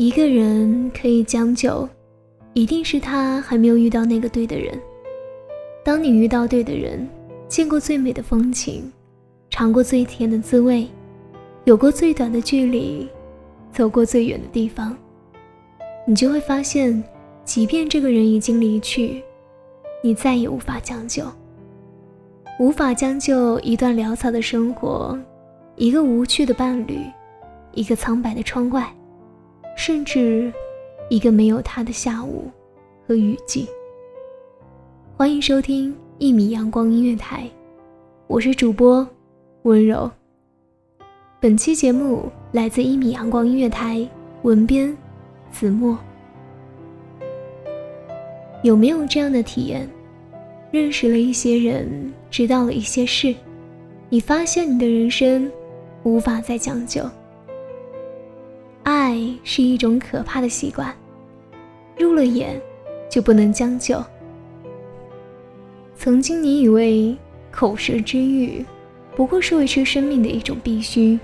一个人可以将就，一定是他还没有遇到那个对的人。当你遇到对的人，见过最美的风景，尝过最甜的滋味，有过最短的距离，走过最远的地方，你就会发现，即便这个人已经离去，你再也无法将就，无法将就一段潦草的生活，一个无趣的伴侣，一个苍白的窗外。甚至，一个没有他的下午和雨季。欢迎收听一米阳光音乐台，我是主播温柔。本期节目来自一米阳光音乐台，文编子墨。有没有这样的体验？认识了一些人，知道了一些事，你发现你的人生无法再将就。爱是一种可怕的习惯，入了眼就不能将就。曾经你以为口舌之欲不过是维持生命的一种必须，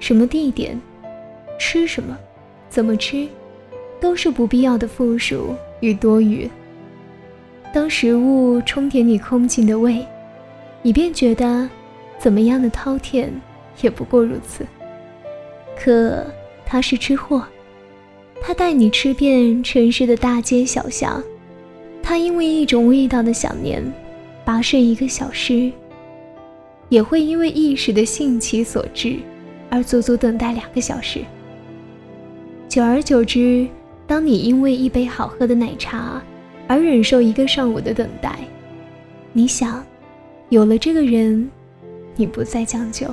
什么地点、吃什么、怎么吃，都是不必要的附属与多余。当食物充填你空尽的胃，你便觉得怎么样的饕餮也不过如此。可。他是吃货，他带你吃遍城市的大街小巷，他因为一种味道的想念，跋涉一个小时，也会因为一时的兴起所致，而足足等待两个小时。久而久之，当你因为一杯好喝的奶茶而忍受一个上午的等待，你想，有了这个人，你不再将就。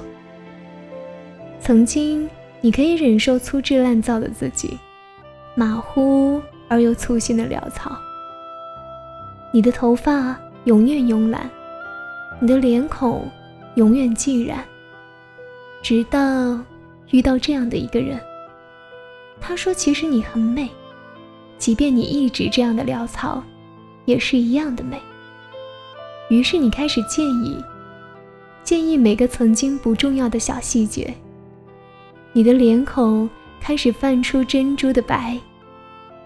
曾经。你可以忍受粗制滥造的自己，马虎而又粗心的潦草。你的头发永远慵懒，你的脸孔永远寂然。直到遇到这样的一个人，他说：“其实你很美，即便你一直这样的潦草，也是一样的美。”于是你开始建议，建议每个曾经不重要的小细节。你的脸孔开始泛出珍珠的白，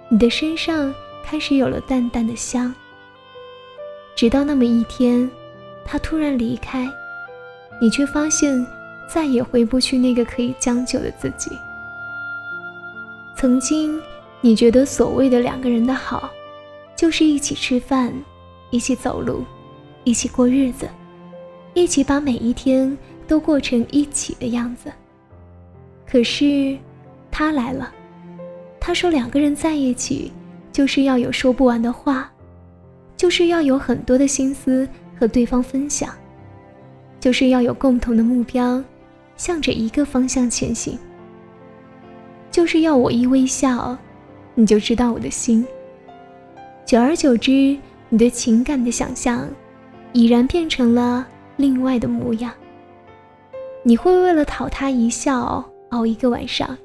你的身上开始有了淡淡的香。直到那么一天，他突然离开，你却发现再也回不去那个可以将就的自己。曾经，你觉得所谓的两个人的好，就是一起吃饭，一起走路，一起过日子，一起把每一天都过成一起的样子。可是，他来了。他说：“两个人在一起，就是要有说不完的话，就是要有很多的心思和对方分享，就是要有共同的目标，向着一个方向前行。就是要我一微笑，你就知道我的心。久而久之，你对情感的想象，已然变成了另外的模样。你会为了讨他一笑。”熬一个晚上，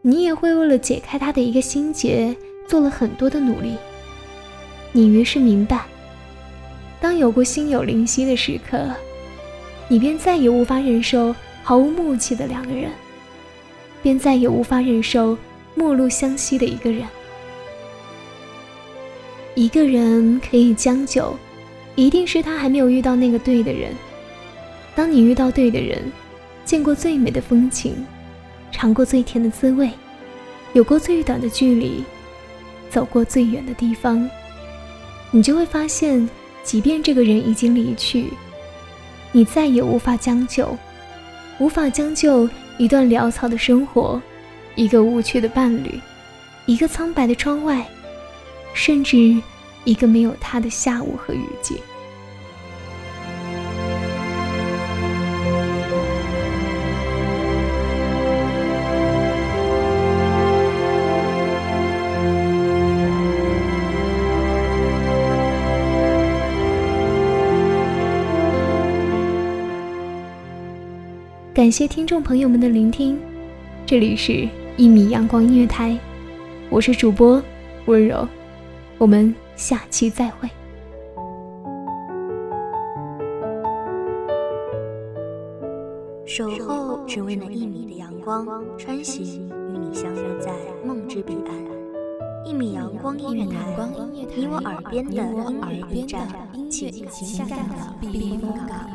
你也会为了解开他的一个心结，做了很多的努力。你于是明白，当有过心有灵犀的时刻，你便再也无法忍受毫无默契的两个人，便再也无法忍受陌路相惜的一个人。一个人可以将就，一定是他还没有遇到那个对的人。当你遇到对的人。见过最美的风景，尝过最甜的滋味，有过最短的距离，走过最远的地方，你就会发现，即便这个人已经离去，你再也无法将就，无法将就一段潦草的生活，一个无趣的伴侣，一个苍白的窗外，甚至一个没有他的下午和雨季。感谢听众朋友们的聆听，这里是《一米阳光音乐台》，我是主播温柔，我们下期再会。守候只为那一米的阳光，穿行与你相约在梦之彼岸。一米阳光音乐台，你我耳边的音乐驿站，情感的避风港。